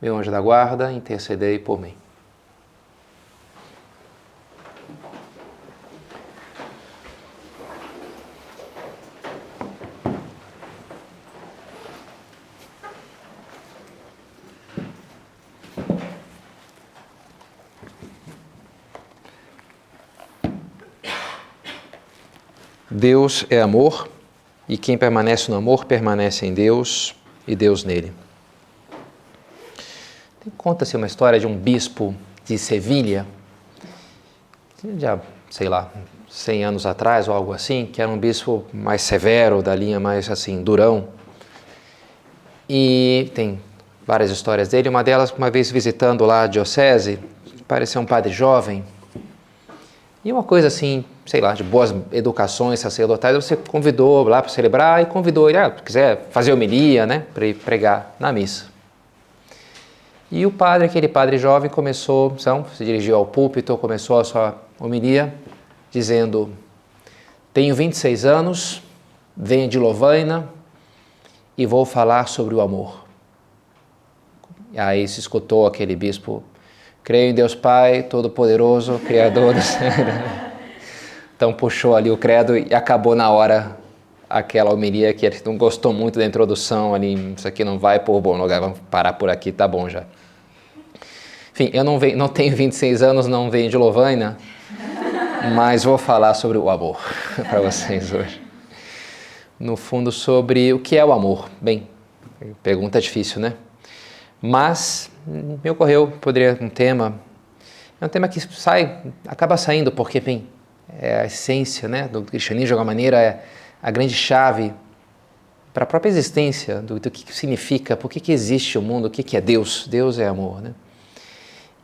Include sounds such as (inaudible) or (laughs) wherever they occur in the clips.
meu anjo da guarda, intercedei por mim. Deus é amor e quem permanece no amor permanece em Deus e Deus nele. Conta-se uma história de um bispo de Sevilha, já, sei lá, 100 anos atrás ou algo assim, que era um bispo mais severo, da linha mais assim, durão. E tem várias histórias dele. Uma delas, uma vez visitando lá a diocese, parecia um padre jovem. E uma coisa assim, sei lá, de boas educações sacerdotais, você convidou lá para celebrar e convidou ele, ah, se quiser fazer homilia, né, para pregar na missa. E o padre, aquele padre jovem, começou, então, se dirigiu ao púlpito, começou a sua homilia, dizendo: Tenho 26 anos, venho de Lovaina e vou falar sobre o amor. E aí se escutou aquele bispo: Creio em Deus Pai, Todo-Poderoso, Criador do (laughs) céu. Então puxou ali o credo e acabou na hora aquela homilia que ele não gostou muito da introdução ali, isso aqui não vai por bom lugar, vamos parar por aqui, tá bom já. Enfim, eu não, venho, não tenho 26 anos, não venho de Lovaina, mas vou falar sobre o amor (laughs) para vocês hoje. No fundo, sobre o que é o amor. Bem, pergunta difícil, né? Mas me ocorreu, poderia um tema, é um tema que sai, acaba saindo porque, bem, é a essência né, do cristianismo, de alguma maneira, é a grande chave para a própria existência, do, do que significa, por que, que existe o mundo, o que, que é Deus. Deus é amor, né?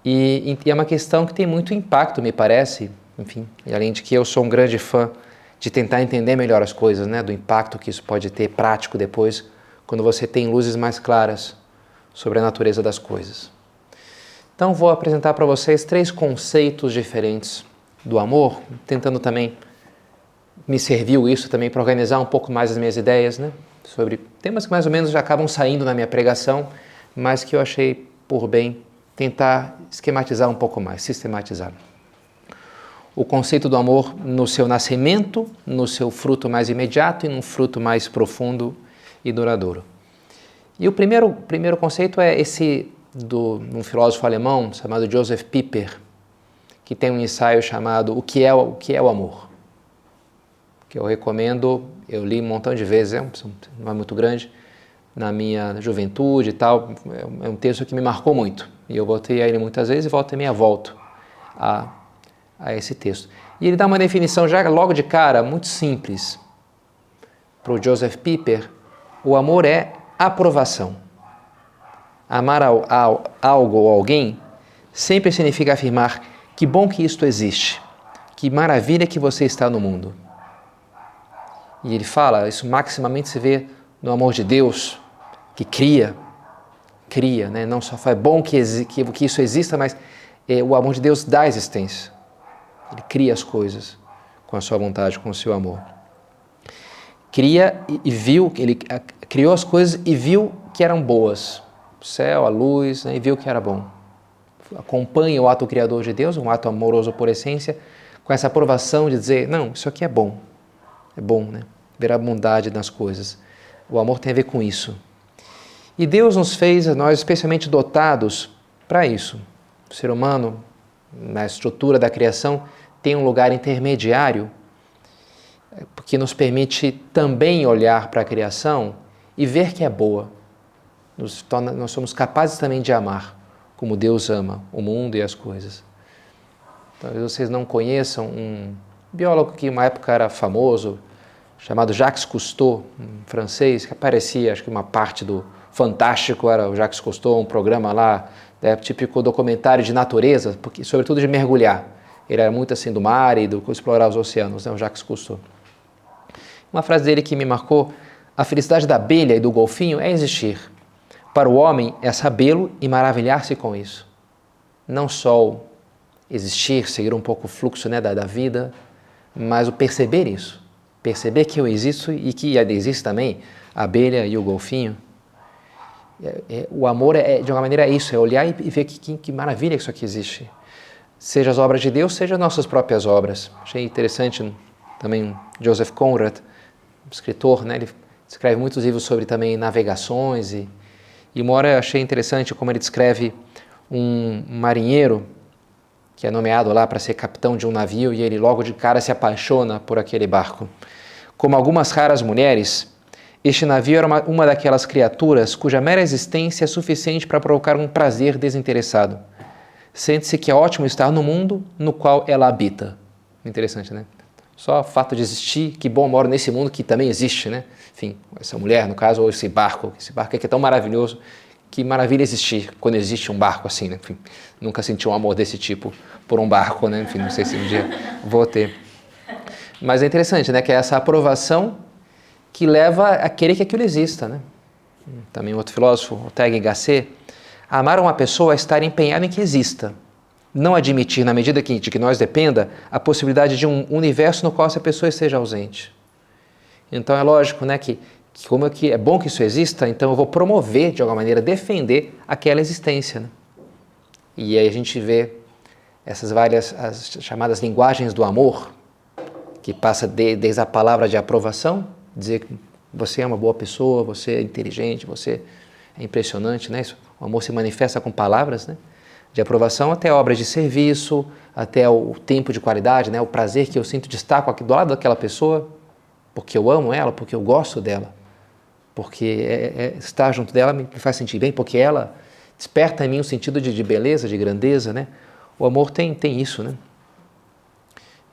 E, e, é uma questão que tem muito impacto, me parece, enfim, além de que eu sou um grande fã de tentar entender melhor as coisas, né, do impacto que isso pode ter prático depois, quando você tem luzes mais claras sobre a natureza das coisas. Então, vou apresentar para vocês três conceitos diferentes do amor, tentando também me serviu isso também para organizar um pouco mais as minhas ideias, né, sobre temas que mais ou menos já acabam saindo na minha pregação, mas que eu achei por bem tentar esquematizar um pouco mais, sistematizar. O conceito do amor no seu nascimento, no seu fruto mais imediato e num fruto mais profundo e duradouro. E o primeiro, primeiro conceito é esse do um filósofo alemão chamado Joseph Pieper, que tem um ensaio chamado O que é o que é o amor, que eu recomendo. Eu li um montão de vezes, é um, não é muito grande, na minha juventude e tal. É um texto que me marcou muito. E eu voltei a ele muitas vezes e volta e meia volto a, a esse texto. E ele dá uma definição já logo de cara, muito simples. Para o Joseph Pieper, o amor é aprovação. Amar ao, ao, algo ou alguém sempre significa afirmar que bom que isto existe, que maravilha que você está no mundo. E ele fala, isso maximamente se vê no amor de Deus, que cria, cria, né? não só é bom que, que, que isso exista, mas é, o amor de Deus dá existência. Ele cria as coisas com a sua vontade, com o seu amor. Cria e, e viu, ele a, criou as coisas e viu que eram boas. O céu, a luz, né? e viu que era bom. Acompanha o ato criador de Deus, um ato amoroso por essência, com essa aprovação de dizer: não, isso aqui é bom. É bom, né? Ver a bondade nas coisas. O amor tem a ver com isso. E Deus nos fez, nós especialmente dotados para isso. O ser humano, na estrutura da criação, tem um lugar intermediário que nos permite também olhar para a criação e ver que é boa. Torna, nós somos capazes também de amar, como Deus ama o mundo e as coisas. Talvez vocês não conheçam um biólogo que uma época era famoso, chamado Jacques Cousteau, um francês, que aparecia, acho que uma parte do Fantástico era o Jacques Cousteau, um programa lá né, típico documentário de natureza, porque, sobretudo de mergulhar. Ele era muito assim do mar e do explorar os oceanos, né, o Jacques Cousteau. Uma frase dele que me marcou: a felicidade da abelha e do golfinho é existir. Para o homem é sabê-lo e maravilhar-se com isso. Não só existir, seguir um pouco o fluxo né, da, da vida, mas o perceber isso. Perceber que eu existo e que existe também a abelha e o golfinho. É, é, o amor, é, de uma maneira, é isso, é olhar e, e ver que, que, que, maravilha que isso aqui existe. Seja as obras de Deus, seja as nossas próprias obras. Achei interessante também Joseph Conrad, escritor, né? ele escreve muitos livros sobre também navegações e, e uma hora achei interessante como ele descreve um marinheiro que é nomeado lá para ser capitão de um navio e ele logo de cara se apaixona por aquele barco. Como algumas raras mulheres, este navio era uma, uma daquelas criaturas cuja mera existência é suficiente para provocar um prazer desinteressado. Sente-se que é ótimo estar no mundo no qual ela habita. Interessante, né? Só o fato de existir, que bom, moro nesse mundo que também existe, né? Enfim, essa mulher, no caso, ou esse barco, esse barco aqui é tão maravilhoso, que maravilha existir quando existe um barco assim, né? Enfim, nunca senti um amor desse tipo por um barco, né? Enfim, não sei se um dia vou ter. Mas é interessante, né? Que é essa aprovação que leva a querer que aquilo exista, né? Também outro filósofo, y Gasset, amar uma pessoa é estar empenhado em que exista, não admitir, na medida que, de que nós dependa, a possibilidade de um universo no qual essa pessoa esteja ausente. Então é lógico, né, que, que como é que é bom que isso exista, então eu vou promover de alguma maneira defender aquela existência, né? E aí a gente vê essas várias as chamadas linguagens do amor, que passa de, desde a palavra de aprovação dizer que você é uma boa pessoa, você é inteligente, você é impressionante, né? Isso, o amor se manifesta com palavras, né? De aprovação até obras de serviço, até o tempo de qualidade, né? O prazer que eu sinto de estar aqui do lado daquela pessoa, porque eu amo ela, porque eu gosto dela, porque é, é, estar junto dela me faz sentir bem, porque ela desperta em mim um sentido de, de beleza, de grandeza, né? O amor tem, tem isso, né?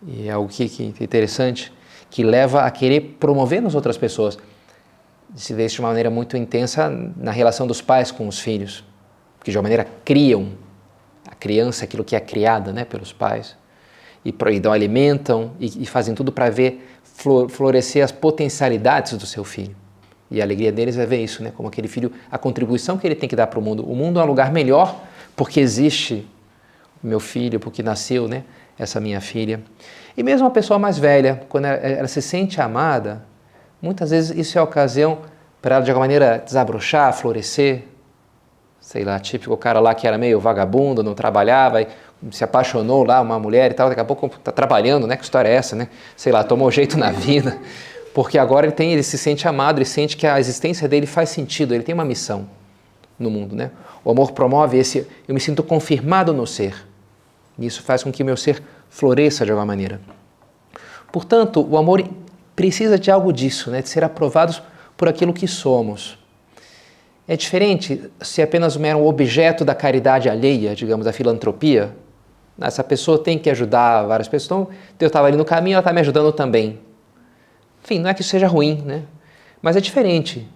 E é algo que, que é interessante que leva a querer promover nas outras pessoas. Se vê isso de uma maneira muito intensa na relação dos pais com os filhos, que de uma maneira criam a criança, aquilo que é criada né, pelos pais, e, então alimentam e, e fazem tudo para ver florescer as potencialidades do seu filho. E a alegria deles é ver isso, né? como aquele filho, a contribuição que ele tem que dar para o mundo. O mundo é um lugar melhor porque existe meu filho, porque nasceu né, essa minha filha. E mesmo a pessoa mais velha, quando ela, ela se sente amada, muitas vezes isso é a ocasião para ela de alguma maneira desabrochar, florescer. Sei lá, típico o cara lá que era meio vagabundo, não trabalhava, se apaixonou lá, uma mulher e tal, daqui a pouco está trabalhando, né? Que história é essa, né? Sei lá, tomou jeito na (laughs) vida. Porque agora ele, tem, ele se sente amado, ele sente que a existência dele faz sentido, ele tem uma missão no mundo, né? O amor promove esse, eu me sinto confirmado no ser. E isso faz com que meu ser floresça de alguma maneira. Portanto, o amor precisa de algo disso, né? de ser aprovados por aquilo que somos. É diferente se apenas um mero objeto da caridade alheia, digamos, da filantropia. Essa pessoa tem que ajudar várias pessoas. Então, Deus estava ali no caminho, ela está me ajudando também. Enfim, não é que isso seja ruim, né? Mas é diferente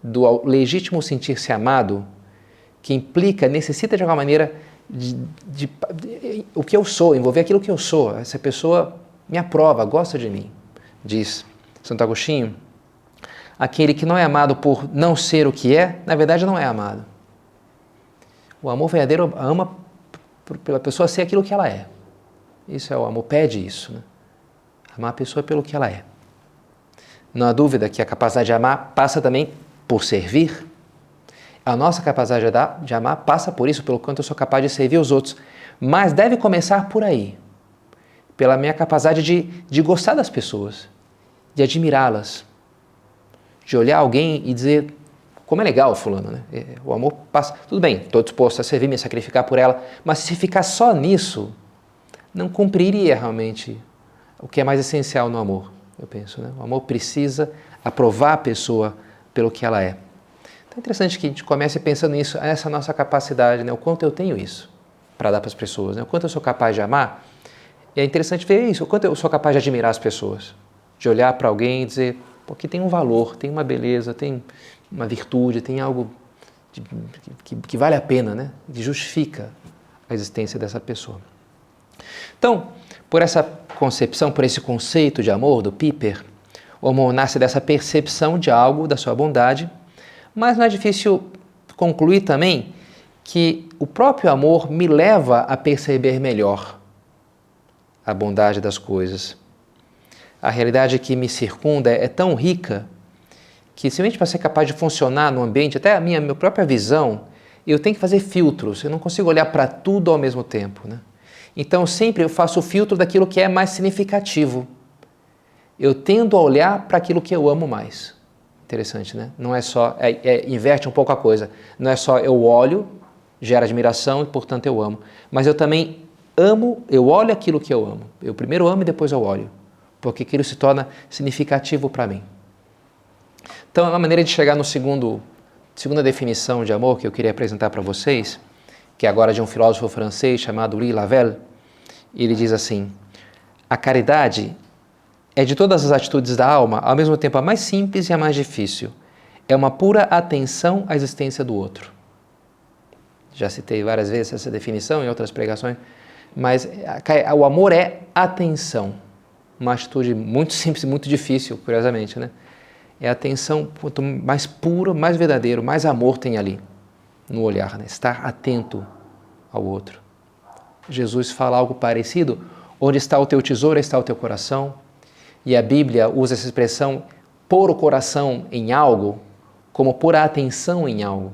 do legítimo sentir-se amado, que implica, necessita de alguma maneira de, de, de, o que eu sou, envolver aquilo que eu sou. Essa pessoa me aprova, gosta de mim, diz Santo Agostinho. Aquele que não é amado por não ser o que é, na verdade não é amado. O amor verdadeiro ama pela pessoa ser aquilo que ela é. Isso é o amor, pede isso. Né? Amar a pessoa pelo que ela é. Não há dúvida que a capacidade de amar passa também por servir, a nossa capacidade de amar passa por isso, pelo quanto eu sou capaz de servir os outros. Mas deve começar por aí pela minha capacidade de, de gostar das pessoas, de admirá-las, de olhar alguém e dizer como é legal fulano, né? É, o amor passa. Tudo bem, estou disposto a servir, me sacrificar por ela, mas se ficar só nisso, não cumpriria realmente o que é mais essencial no amor, eu penso. Né? O amor precisa aprovar a pessoa pelo que ela é. É interessante que a gente comece pensando nisso, essa nossa capacidade, né? o quanto eu tenho isso para dar para as pessoas, né? o quanto eu sou capaz de amar. E é interessante ver isso, o quanto eu sou capaz de admirar as pessoas, de olhar para alguém e dizer, porque tem um valor, tem uma beleza, tem uma virtude, tem algo que, que vale a pena, né? que justifica a existência dessa pessoa. Então, por essa concepção, por esse conceito de amor do Piper, o amor nasce dessa percepção de algo, da sua bondade, mas não é difícil concluir também que o próprio amor me leva a perceber melhor a bondade das coisas. A realidade que me circunda é tão rica que, simplesmente para ser capaz de funcionar no ambiente, até a minha, minha própria visão, eu tenho que fazer filtros, eu não consigo olhar para tudo ao mesmo tempo. Né? Então, sempre eu faço o filtro daquilo que é mais significativo. Eu tendo a olhar para aquilo que eu amo mais. Interessante, né? Não é só, é, é, inverte um pouco a coisa. Não é só eu olho, gera admiração e, portanto, eu amo. Mas eu também amo, eu olho aquilo que eu amo. Eu primeiro amo e depois eu olho. Porque aquilo se torna significativo para mim. Então, é uma maneira de chegar no segundo, segunda definição de amor que eu queria apresentar para vocês, que é agora de um filósofo francês chamado Louis Lavelle. Ele diz assim: a caridade é de todas as atitudes da alma, ao mesmo tempo a mais simples e a mais difícil. É uma pura atenção à existência do outro. Já citei várias vezes essa definição em outras pregações, mas o amor é atenção. Uma atitude muito simples e muito difícil, curiosamente, né? É atenção, quanto mais puro, mais verdadeiro, mais amor tem ali no olhar, né? estar atento ao outro. Jesus fala algo parecido: onde está o teu tesouro, está o teu coração. E a Bíblia usa essa expressão pôr o coração em algo como pôr a atenção em algo.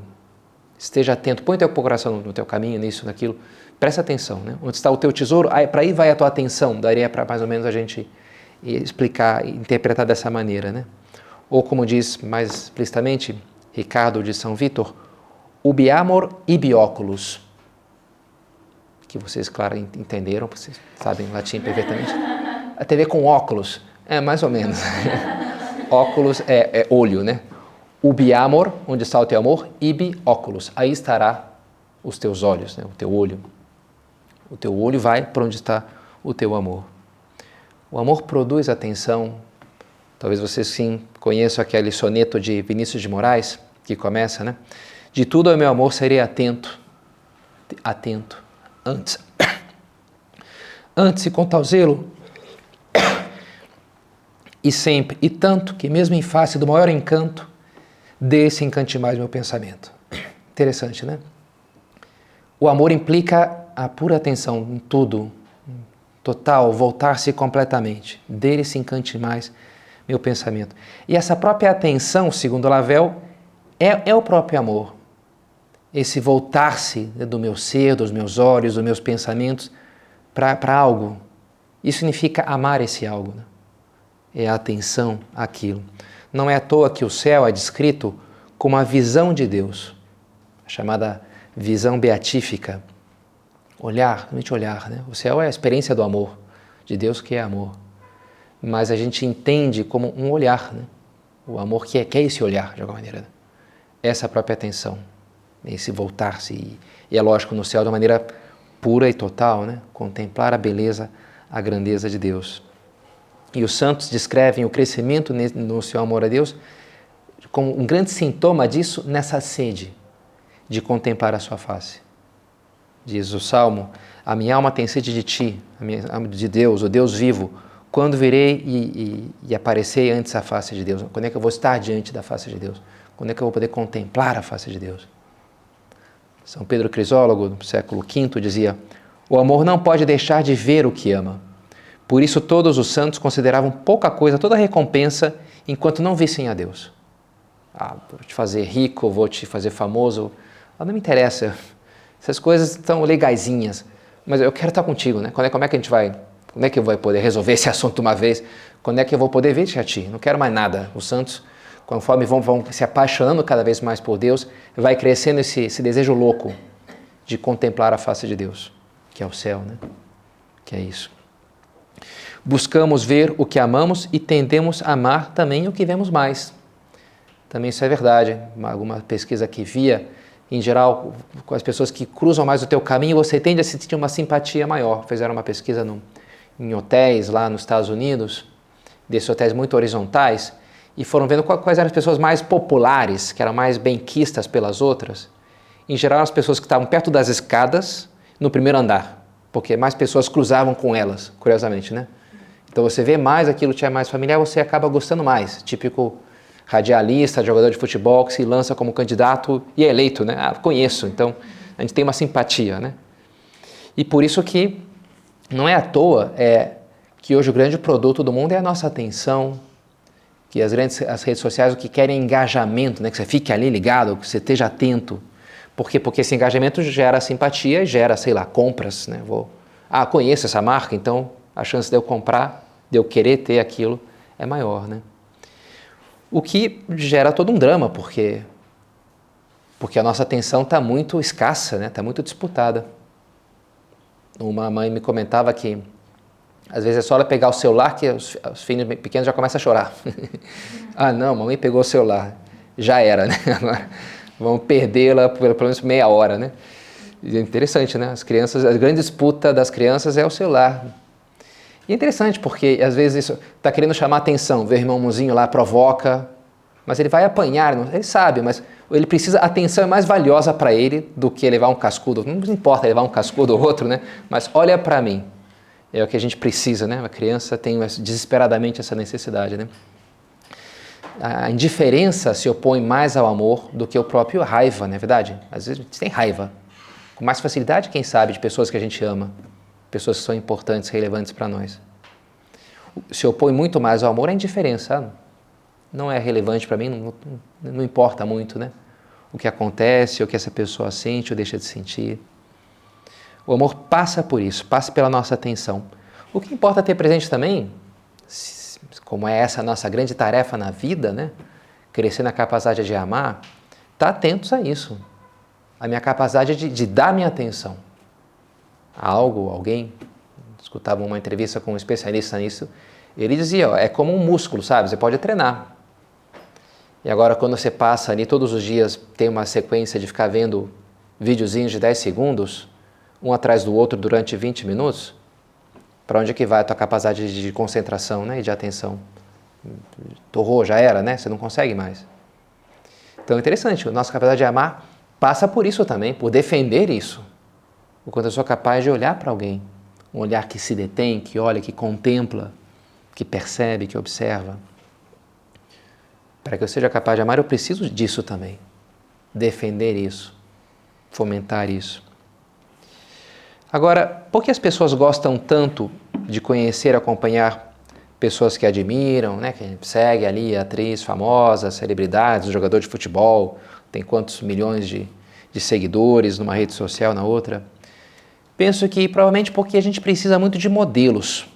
Esteja atento, põe o teu coração no teu caminho, nisso, naquilo. Presta atenção, né? Onde está o teu tesouro, para aí vai a tua atenção. Daria para mais ou menos a gente explicar, interpretar dessa maneira, né? Ou como diz mais explicitamente Ricardo de São Vitor, ubi amor ibi oculus. Que vocês, claro, entenderam, vocês sabem latim perfeitamente. A TV com óculos, é mais ou menos. (laughs) óculos é, é, olho, né? Ubi amor, onde está o teu amor, ibi óculos, aí estará os teus olhos, né? o teu olho. O teu olho vai para onde está o teu amor. O amor produz atenção, Talvez vocês sim conheçam aquele soneto de Vinícius de Moraes, que começa, né? De tudo ao meu amor serei atento, atento, antes. (coughs) Antes e com tal zelo, (coughs) e sempre, e tanto que mesmo em face do maior encanto, desse encante mais meu pensamento. (coughs) Interessante, né? O amor implica a pura atenção em tudo, total, voltar-se completamente. Dele se encante mais meu pensamento. E essa própria atenção, segundo Lavelle, é, é o próprio amor. Esse voltar-se do meu ser, dos meus olhos, dos meus pensamentos para algo. Isso significa amar esse algo. Né? É a atenção àquilo. Não é à toa que o céu é descrito como a visão de Deus, a chamada visão beatífica. Olhar, realmente olhar. Né? O céu é a experiência do amor, de Deus que é amor mas a gente entende como um olhar, né? o amor que é, que é esse olhar, de alguma maneira. Né? Essa própria atenção, esse voltar-se. E, e, é lógico, no céu de uma maneira pura e total, né? contemplar a beleza, a grandeza de Deus. E os santos descrevem o crescimento no seu amor a Deus como um grande sintoma disso nessa sede de contemplar a sua face. Diz o Salmo: A minha alma tem sede de ti, minha, de Deus, o Deus vivo quando virei e, e, e aparecer antes a face de Deus? Quando é que eu vou estar diante da face de Deus? Quando é que eu vou poder contemplar a face de Deus? São Pedro Crisólogo, no século V, dizia: O amor não pode deixar de ver o que ama. Por isso, todos os santos consideravam pouca coisa, toda recompensa, enquanto não vissem a Deus. Ah, vou te fazer rico, vou te fazer famoso. Ah, não me interessa. Essas coisas estão legaisinhas. Mas eu quero estar contigo, né? Como é, como é que a gente vai quando é que eu vou poder resolver esse (laughs) assunto uma vez? Quando é que eu vou poder ver a ti? Não quero mais nada. Os santos, conforme vão, vão se apaixonando cada vez mais por Deus, vai crescendo esse, esse desejo louco de contemplar a face de Deus, que é o céu, né? Que é isso. Buscamos ver o que amamos e tendemos a amar também o que vemos mais. Também isso é verdade. Alguma pesquisa que via, em geral, com as pessoas que cruzam mais o teu caminho, você tende a sentir uma simpatia maior. Fizeram uma pesquisa no em hotéis lá nos Estados Unidos, desses hotéis muito horizontais, e foram vendo quais eram as pessoas mais populares, que eram mais benquistas pelas outras, em geral as pessoas que estavam perto das escadas, no primeiro andar, porque mais pessoas cruzavam com elas, curiosamente, né? Então você vê mais aquilo que é mais familiar, você acaba gostando mais. Típico radialista, jogador de futebol que se lança como candidato e é eleito, né? Ah, conheço, então a gente tem uma simpatia, né? E por isso que não é à toa é que hoje o grande produto do mundo é a nossa atenção, que as, grandes, as redes sociais o que querem é engajamento, né? que você fique ali ligado, que você esteja atento. Por quê? Porque esse engajamento gera simpatia, gera, sei lá, compras. Né? Vou, ah, conheço essa marca, então a chance de eu comprar, de eu querer ter aquilo, é maior. Né? O que gera todo um drama, porque, porque a nossa atenção está muito escassa, está né? Muito disputada. Uma mãe me comentava que às vezes é só ela pegar o celular que os, os filhos pequenos já começam a chorar. (laughs) ah, não, mamãe pegou o celular. Já era, né? (laughs) Agora vamos perdê-la pelo menos meia hora, né? E é interessante, né? As crianças, a grande disputa das crianças é o celular. E é interessante porque às vezes isso está querendo chamar atenção, ver o irmãozinho lá provoca, mas ele vai apanhar, ele sabe, mas ele precisa, a atenção é mais valiosa para ele do que levar um cascudo. Não importa levar um cascudo ou outro, né? Mas olha para mim. É o que a gente precisa, né? A criança tem desesperadamente essa necessidade, né? A indiferença se opõe mais ao amor do que o próprio raiva, não é verdade? Às vezes a gente tem raiva. Com mais facilidade, quem sabe, de pessoas que a gente ama, pessoas que são importantes, relevantes para nós. Se opõe muito mais ao amor à indiferença. Não é relevante para mim, não, não importa muito, né? O que acontece, o que essa pessoa sente ou deixa de sentir. O amor passa por isso, passa pela nossa atenção. O que importa ter presente também, como é essa nossa grande tarefa na vida, né? Crescer na capacidade de amar, tá atentos a isso. A minha capacidade de, de dar minha atenção a algo, alguém. Escutava uma entrevista com um especialista nisso. Ele dizia: ó, é como um músculo, sabe? Você pode treinar. E agora, quando você passa ali todos os dias, tem uma sequência de ficar vendo videozinhos de 10 segundos, um atrás do outro durante 20 minutos, para onde é que vai a tua capacidade de concentração né, e de atenção? Torrou, já era, né? Você não consegue mais. Então é interessante, a nossa capacidade de amar passa por isso também, por defender isso. O quanto eu sou capaz de olhar para alguém, um olhar que se detém, que olha, que contempla, que percebe, que observa. Para que eu seja capaz de amar, eu preciso disso também. Defender isso, fomentar isso. Agora, por que as pessoas gostam tanto de conhecer, acompanhar pessoas que admiram, né, que segue ali, atriz famosa, celebridades, jogador de futebol, tem quantos milhões de, de seguidores numa rede social, na outra? Penso que provavelmente porque a gente precisa muito de modelos.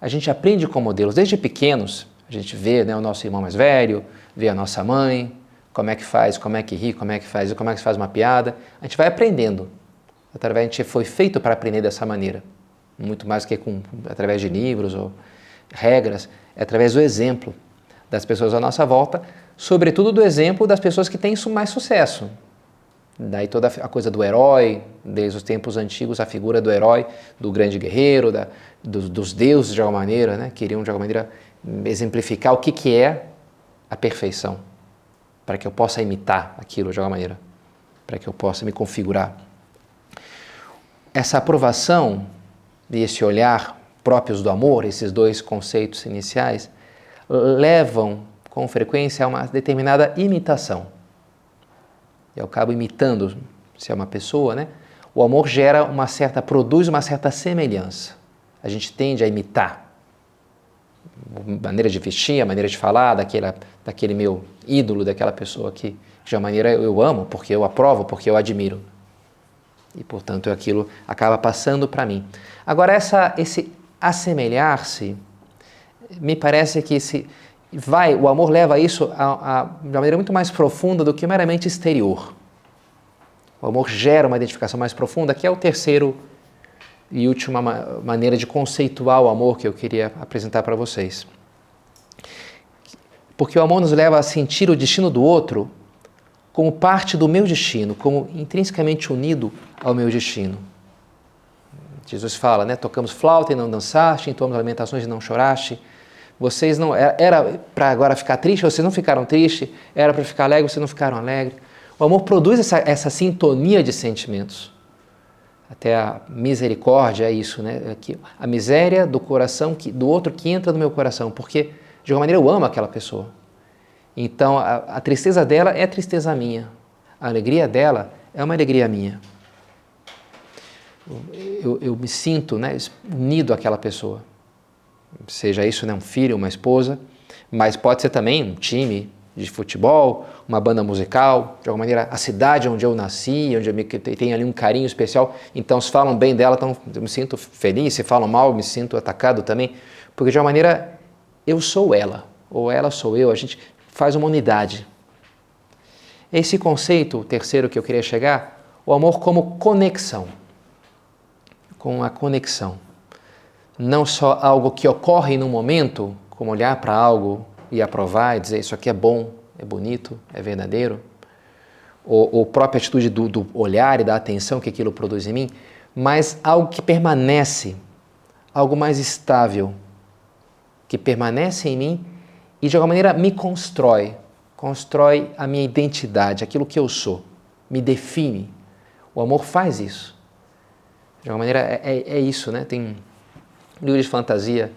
A gente aprende com modelos. Desde pequenos, a gente vê né, o nosso irmão mais velho, vê a nossa mãe, como é que faz, como é que ri, como é que faz, como é que faz uma piada. A gente vai aprendendo através gente foi feito para aprender dessa maneira, muito mais que com através de livros ou regras, é através do exemplo das pessoas à nossa volta, sobretudo do exemplo das pessoas que têm mais sucesso. Daí toda a coisa do herói, desde os tempos antigos, a figura do herói, do grande guerreiro, da, dos, dos, deuses de alguma maneira, né? queriam de alguma maneira exemplificar o que, que é a perfeição, para que eu possa imitar aquilo de alguma maneira, para que eu possa me configurar essa aprovação e esse olhar próprios do amor, esses dois conceitos iniciais, levam com frequência a uma determinada imitação. Eu acabo imitando, se é uma pessoa, né? O amor gera uma certa, produz uma certa semelhança. A gente tende a imitar a maneira de vestir, a maneira de falar daquele, daquele meu ídolo, daquela pessoa que de uma maneira eu amo, porque eu aprovo, porque eu admiro e, portanto, aquilo acaba passando para mim. Agora, essa, esse assemelhar-se, me parece que se vai, o amor leva isso a, a, de uma maneira muito mais profunda do que meramente exterior. O amor gera uma identificação mais profunda, que é o terceiro e última maneira de conceituar o amor que eu queria apresentar para vocês. Porque o amor nos leva a sentir o destino do outro como parte do meu destino, como intrinsecamente unido ao meu destino. Jesus fala, né? Tocamos flauta e não dançaste, entoamos lamentações e não choraste. Vocês não era para agora ficar triste, vocês não ficaram tristes, era para ficar alegre, vocês não ficaram alegres. O amor produz essa, essa sintonia de sentimentos. Até a misericórdia é isso, né? É a miséria do coração que, do outro que entra no meu coração, porque de alguma maneira eu amo aquela pessoa. Então a, a tristeza dela é tristeza minha, a alegria dela é uma alegria minha. Eu, eu me sinto né, unido àquela pessoa. Seja isso né, um filho, uma esposa, mas pode ser também um time de futebol, uma banda musical, de alguma maneira a cidade onde eu nasci, onde eu me, tenho ali um carinho especial. Então, se falam bem dela, então eu me sinto feliz, se falam mal, eu me sinto atacado também, porque de alguma maneira eu sou ela, ou ela sou eu, a gente faz uma unidade. Esse conceito, o terceiro que eu queria chegar, o amor como conexão. Com a conexão não só algo que ocorre no momento, como olhar para algo e aprovar e dizer isso aqui é bom, é bonito, é verdadeiro, ou, ou própria atitude do, do olhar e da atenção que aquilo produz em mim, mas algo que permanece, algo mais estável, que permanece em mim e de alguma maneira me constrói, constrói a minha identidade, aquilo que eu sou, me define. O amor faz isso. De alguma maneira é, é, é isso, né? Tem livro de fantasia,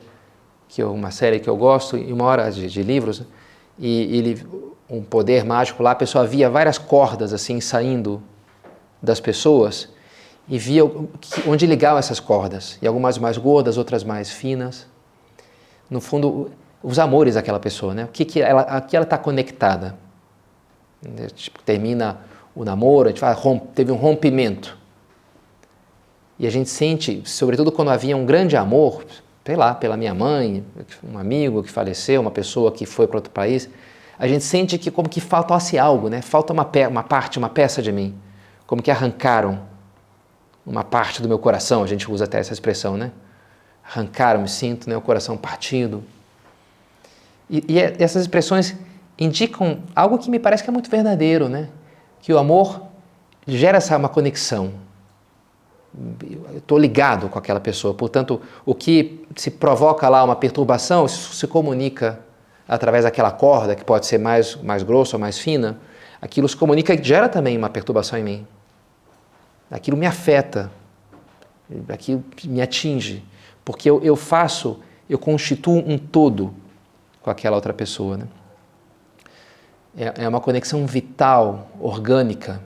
que é uma série que eu gosto, e uma hora de, de livros, e ele, um poder mágico lá, a pessoa via várias cordas assim saindo das pessoas e via onde ligavam essas cordas, e algumas mais gordas, outras mais finas. No fundo, os amores daquela pessoa, né? O que, que ela, aqui ela está conectada. Tipo, termina o namoro, a gente fala, teve um rompimento. E a gente sente, sobretudo quando havia um grande amor, sei lá, pela minha mãe, um amigo que faleceu, uma pessoa que foi para outro país, a gente sente que como que faltasse algo, né? Falta uma, uma parte, uma peça de mim. Como que arrancaram uma parte do meu coração, a gente usa até essa expressão, né? Arrancaram, me sinto, né? O coração partido. E, e é, essas expressões indicam algo que me parece que é muito verdadeiro, né? Que o amor gera essa uma conexão, estou ligado com aquela pessoa. Portanto, o que se provoca lá uma perturbação, isso se comunica através daquela corda, que pode ser mais, mais grossa ou mais fina, aquilo se comunica e gera também uma perturbação em mim. Aquilo me afeta, aquilo me atinge, porque eu, eu faço, eu constituo um todo com aquela outra pessoa. Né? É, é uma conexão vital, orgânica.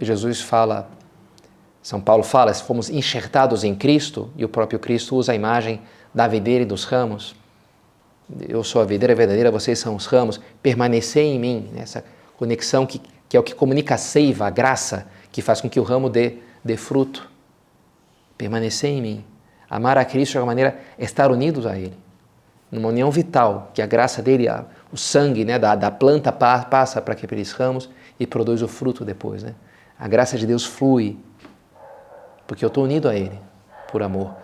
Jesus fala são Paulo fala, se fomos enxertados em Cristo, e o próprio Cristo usa a imagem da videira e dos ramos. Eu sou a videira verdadeira, vocês são os ramos. Permanecer em mim, essa conexão que, que é o que comunica a seiva, a graça, que faz com que o ramo dê, dê fruto. Permanecer em mim. Amar a Cristo de alguma maneira é estar unidos a Ele. Numa união vital, que a graça dele, a, o sangue né, da, da planta passa para aqueles ramos e produz o fruto depois. Né? A graça de Deus flui porque eu estou unido a Ele por amor.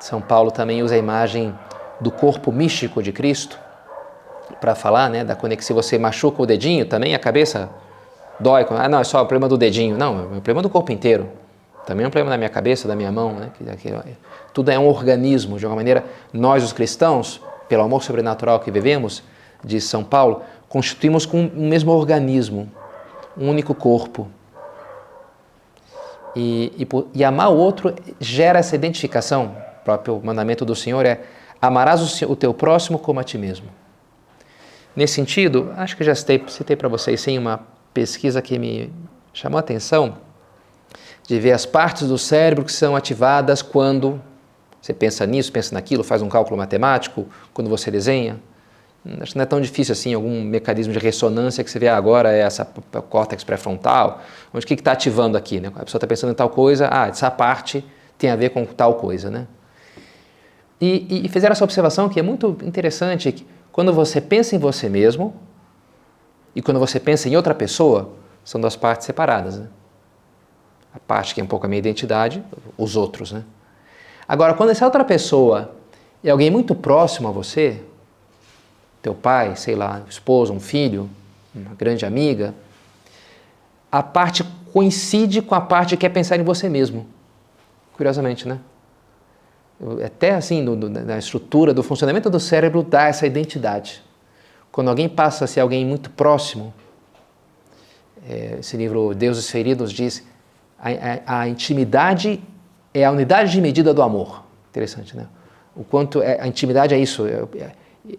São Paulo também usa a imagem do corpo místico de Cristo para falar, né, da conexão. Se você machuca o dedinho, também a cabeça dói. Ah, não, é só o problema do dedinho. Não, é o problema do corpo inteiro. Também é um problema da minha cabeça, da minha mão. Né? tudo é um organismo. De alguma maneira, nós, os cristãos, pelo amor sobrenatural que vivemos, diz São Paulo, constituímos com um mesmo organismo, um único corpo. E, e, e, amar o outro gera essa identificação. O próprio mandamento do Senhor é amarás o, o teu próximo como a ti mesmo. Nesse sentido, acho que já citei, citei para vocês sim uma pesquisa que me chamou a atenção de ver as partes do cérebro que são ativadas quando você pensa nisso, pensa naquilo, faz um cálculo matemático, quando você desenha. Acho que não é tão difícil assim, algum mecanismo de ressonância que você vê agora é essa córtex pré-frontal, onde o que está ativando aqui? Né? A pessoa está pensando em tal coisa, ah, essa parte tem a ver com tal coisa, né? E, e fizeram essa observação que é muito interessante, que quando você pensa em você mesmo e quando você pensa em outra pessoa, são duas partes separadas, né? A parte que é um pouco a minha identidade, os outros, né? Agora, quando essa outra pessoa é alguém muito próximo a você, teu pai, sei lá, esposa, um filho, uma grande amiga, a parte coincide com a parte que é pensar em você mesmo. Curiosamente, né? até assim, na estrutura do funcionamento do cérebro, dá essa identidade. Quando alguém passa a ser alguém muito próximo, é, esse livro Deuses Feridos diz a, a, a, intimidade é a unidade de medida do amor. Interessante, né? O quanto é, a intimidade é isso. Eu,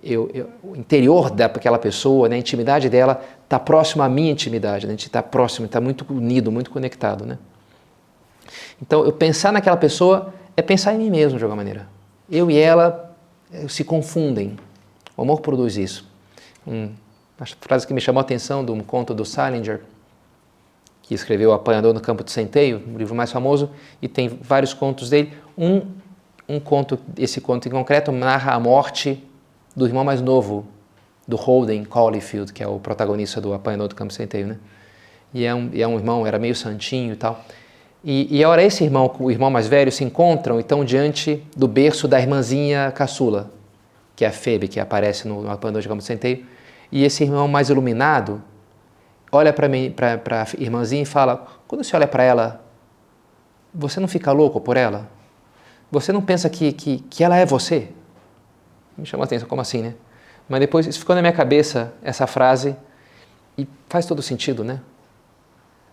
eu, eu, o interior daquela pessoa, né, a intimidade dela está próximo à minha intimidade. Né? A gente está próximo, está muito unido, muito conectado, né? Então, eu pensar naquela pessoa é pensar em mim mesmo, de alguma maneira. Eu e ela eh, se confundem. O amor produz isso. Hum, a frase que me chamou a atenção de um conto do Salinger, que escreveu O Apanhador no Campo de Centeio, o livro mais famoso, e tem vários contos dele. Um, um conto, esse conto em concreto, narra a morte do irmão mais novo do Holden Caulfield, que é o protagonista do Apanhador do Campo Centeio, né? E é um, e é um irmão, era meio santinho e tal. E, e a hora esse irmão, o irmão mais velho, se encontram e estão diante do berço da irmãzinha caçula, que é a Febe, que aparece no, no Apanhador de Campo Centeio. E esse irmão mais iluminado olha para a irmãzinha e fala: quando você olha para ela, você não fica louco por ela? Você não pensa que, que, que ela é você? Me chamou a atenção, como assim, né? Mas depois isso ficou na minha cabeça, essa frase, e faz todo sentido, né?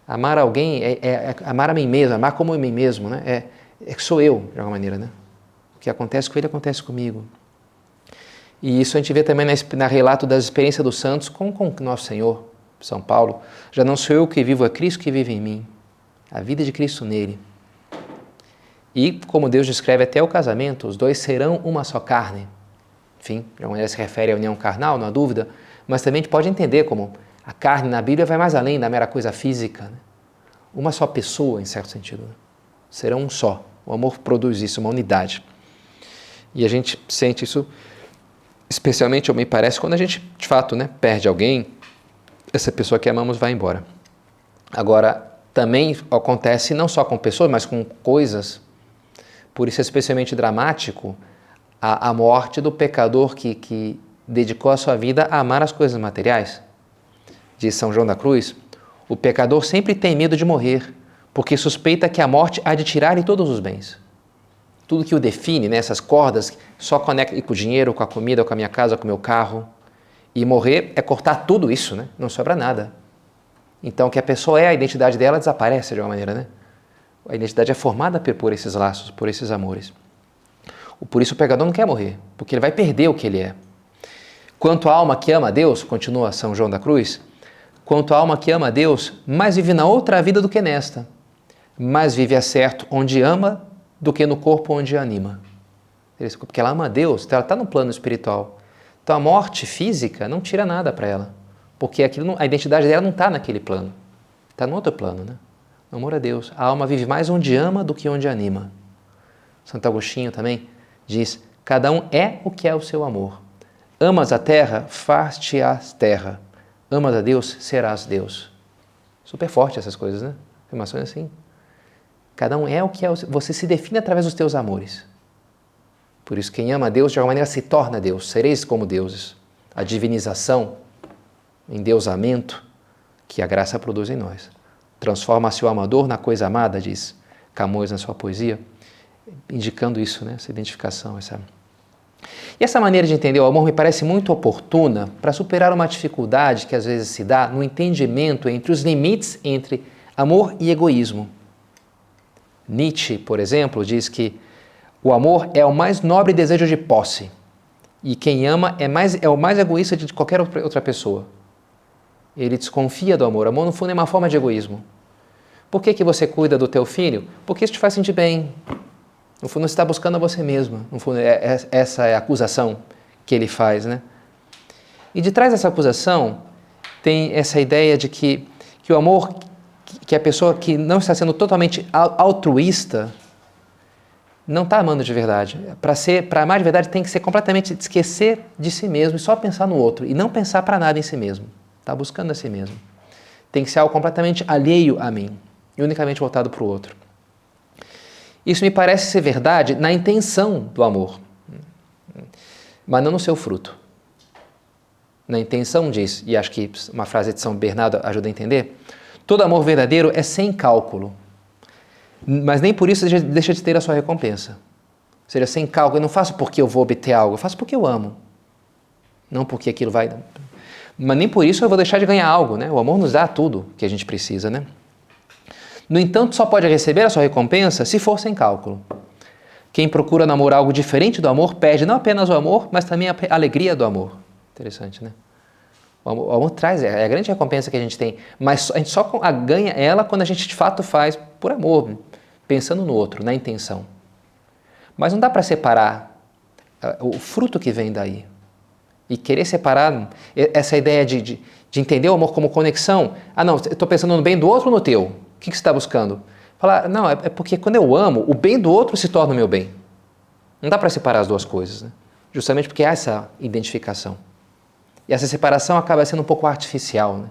Amar alguém é, é, é amar a mim mesmo, amar como a mim mesmo, né? É, é que sou eu, de alguma maneira, né? O que acontece com ele acontece comigo. E isso a gente vê também na, na relato das experiências dos santos com, com nosso Senhor, São Paulo. Já não sou eu que vivo, é Cristo que vive em mim. A vida de Cristo nele. E como Deus descreve até o casamento, os dois serão uma só carne. Enfim, de alguma maneira se refere à união carnal, não há dúvida, mas também a gente pode entender como a carne na Bíblia vai mais além da mera coisa física. Né? Uma só pessoa, em certo sentido. Né? Serão um só. O amor produz isso, uma unidade. E a gente sente isso especialmente, me parece, quando a gente, de fato, né, perde alguém, essa pessoa que amamos vai embora. Agora, também acontece não só com pessoas, mas com coisas. Por isso é especialmente dramático a, a morte do pecador que, que dedicou a sua vida a amar as coisas materiais. Diz São João da Cruz, o pecador sempre tem medo de morrer, porque suspeita que a morte há de tirar-lhe todos os bens tudo que o define, né, essas cordas, só conecta com o dinheiro, com a comida, com a minha casa, com o meu carro. E morrer é cortar tudo isso, né? não sobra nada. Então, o que a pessoa é, a identidade dela desaparece de uma maneira. Né? A identidade é formada por esses laços, por esses amores. Por isso o pecador não quer morrer, porque ele vai perder o que ele é. Quanto a alma que ama a Deus, continua São João da Cruz, quanto a alma que ama a Deus, mais vive na outra vida do que nesta. Mais vive a certo onde ama do que no corpo onde anima. Porque ela ama a Deus, então ela está no plano espiritual. Então a morte física não tira nada para ela, porque aquilo, a identidade dela não está naquele plano, está no outro plano. Né? O amor a Deus. A alma vive mais onde ama do que onde anima. Santo Agostinho também diz: cada um é o que é o seu amor. Amas a terra, faz-te-ás terra. Amas a Deus, serás Deus. Super forte essas coisas, né? Afirmações assim. Cada um é o que é. Você se define através dos teus amores. Por isso, quem ama Deus, de alguma maneira, se torna Deus. Sereis como deuses. A divinização, endeusamento, que a graça produz em nós. Transforma-se o amador na coisa amada, diz Camões na sua poesia, indicando isso, né? essa identificação. Essa... E essa maneira de entender o amor me parece muito oportuna para superar uma dificuldade que às vezes se dá no entendimento entre os limites entre amor e egoísmo. Nietzsche, por exemplo, diz que o amor é o mais nobre desejo de posse e quem ama é, mais, é o mais egoísta de qualquer outra pessoa. Ele desconfia do amor. Amor, no fundo, é uma forma de egoísmo. Por que, que você cuida do teu filho? Porque isso te faz sentir bem. No fundo, você está buscando a você mesmo. No fundo, é, é, essa é a acusação que ele faz, né? E de trás dessa acusação tem essa ideia de que, que o amor que a pessoa que não está sendo totalmente altruísta não está amando de verdade. Para ser, para amar de verdade tem que ser completamente esquecer de si mesmo e só pensar no outro e não pensar para nada em si mesmo. Está buscando a si mesmo. Tem que ser algo completamente alheio a mim e unicamente voltado para o outro. Isso me parece ser verdade na intenção do amor, mas não no seu fruto. Na intenção diz, e acho que uma frase de São Bernardo ajuda a entender, Todo amor verdadeiro é sem cálculo, mas nem por isso deixa de ter a sua recompensa. Ou seja, sem cálculo. Eu não faço porque eu vou obter algo, eu faço porque eu amo. Não porque aquilo vai. Mas nem por isso eu vou deixar de ganhar algo, né? O amor nos dá tudo que a gente precisa, né? No entanto, só pode receber a sua recompensa se for sem cálculo. Quem procura namorar algo diferente do amor perde não apenas o amor, mas também a alegria do amor. Interessante, né? O amor, o amor traz, é a grande recompensa que a gente tem, mas a gente só ganha ela quando a gente de fato faz por amor, pensando no outro, na intenção. Mas não dá para separar eh, o fruto que vem daí. E querer separar essa ideia de, de, de entender o amor como conexão. Ah, não, estou pensando no bem do outro ou no teu? O que, que você está buscando? Falar, não, é, é, porque quando eu amo, o bem do outro se torna o meu bem. Não dá para separar as duas coisas, né? justamente porque há essa identificação. E essa separação acaba sendo um pouco artificial. Né?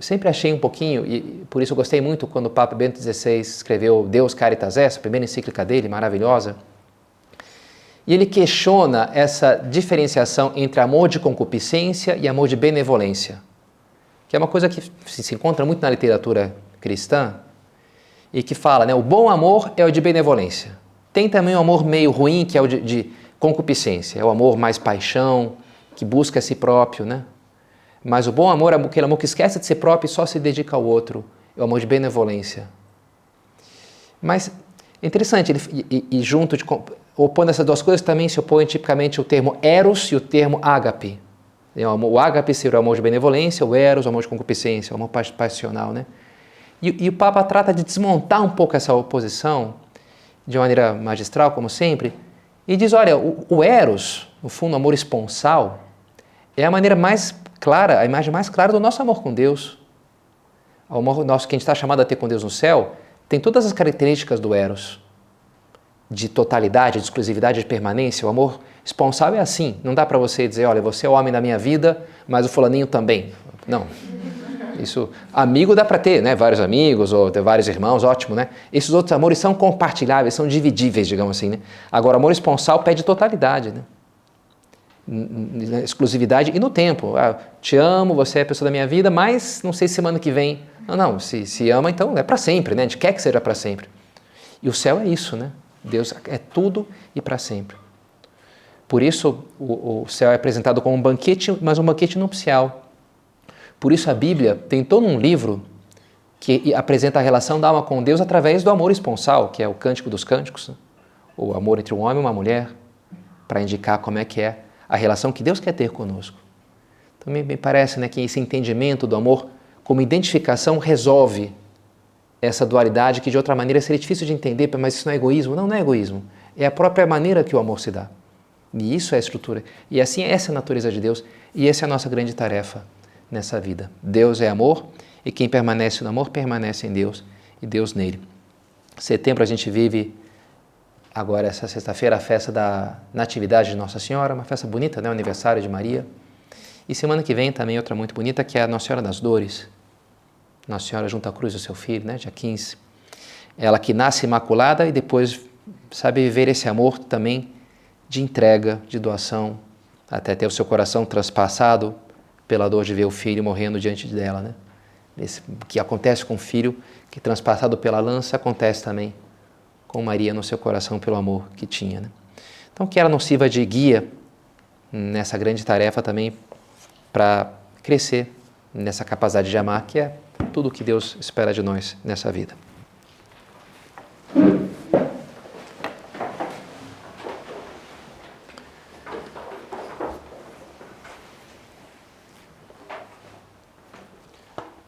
Sempre achei um pouquinho, e por isso eu gostei muito quando o Papa Bento XVI escreveu Deus Caritas Est, a primeira encíclica dele, maravilhosa. E ele questiona essa diferenciação entre amor de concupiscência e amor de benevolência, que é uma coisa que se encontra muito na literatura cristã, e que fala, né, o bom amor é o de benevolência. Tem também o amor meio ruim, que é o de, de concupiscência, é o amor mais paixão, que busca a si próprio, né? Mas o bom amor é aquele amor que esquece de si próprio e só se dedica ao outro, é o amor de benevolência. Mas é interessante, ele, e, e, junto, de, opondo essas duas coisas, também se opõe tipicamente o termo eros e o termo ágape. O ágape seria o amor de benevolência, o eros, o amor de concupiscência, o amor passional, né? E, e, o Papa trata de desmontar um pouco essa oposição de maneira magistral, como sempre, e diz: olha, o, o Eros, no fundo, o amor esponsal, é a maneira mais clara, a imagem mais clara do nosso amor com Deus. O amor nosso que a gente está chamado a ter com Deus no céu tem todas as características do Eros. De totalidade, de exclusividade, de permanência. O amor esponsal é assim. Não dá para você dizer, olha, você é o homem da minha vida, mas o fulaninho também. Não. Isso, amigo dá para ter, né? Vários amigos ou ter vários irmãos, ótimo, né? Esses outros amores são compartilháveis, são dividíveis, digamos assim, né? Agora, o amor esponsal pede totalidade, né? Exclusividade e no tempo. Ah, te amo, você é a pessoa da minha vida, mas não sei se semana que vem. Não, não, se, se ama, então é para sempre, né? A gente quer que seja para sempre. E o céu é isso, né? Deus é tudo e para sempre. Por isso, o, o céu é apresentado como um banquete, mas um banquete nupcial. Por isso a Bíblia tem todo um livro que apresenta a relação da alma com Deus através do amor esponsal, que é o Cântico dos Cânticos, né? o amor entre um homem e uma mulher, para indicar como é que é a relação que Deus quer ter conosco. Então me parece né, que esse entendimento do amor como identificação resolve essa dualidade que de outra maneira seria difícil de entender, mas isso não é egoísmo. Não, não é egoísmo. É a própria maneira que o amor se dá. E isso é a estrutura. E assim, essa é a natureza de Deus e essa é a nossa grande tarefa nessa vida. Deus é amor e quem permanece no amor permanece em Deus e Deus nele. Setembro a gente vive agora essa sexta-feira a festa da Natividade de Nossa Senhora, uma festa bonita, né, o aniversário de Maria. E semana que vem também outra muito bonita que é a Nossa Senhora das Dores. Nossa Senhora junto à cruz do seu filho, né, dia 15. Ela que nasce imaculada e depois sabe viver esse amor também de entrega, de doação, até ter o seu coração transpassado pela dor de ver o filho morrendo diante dela. Né? Esse, que acontece com o filho, que transpassado pela lança, acontece também com Maria no seu coração pelo amor que tinha. Né? Então, que ela nos sirva de guia nessa grande tarefa também para crescer nessa capacidade de amar, que é tudo o que Deus espera de nós nessa vida.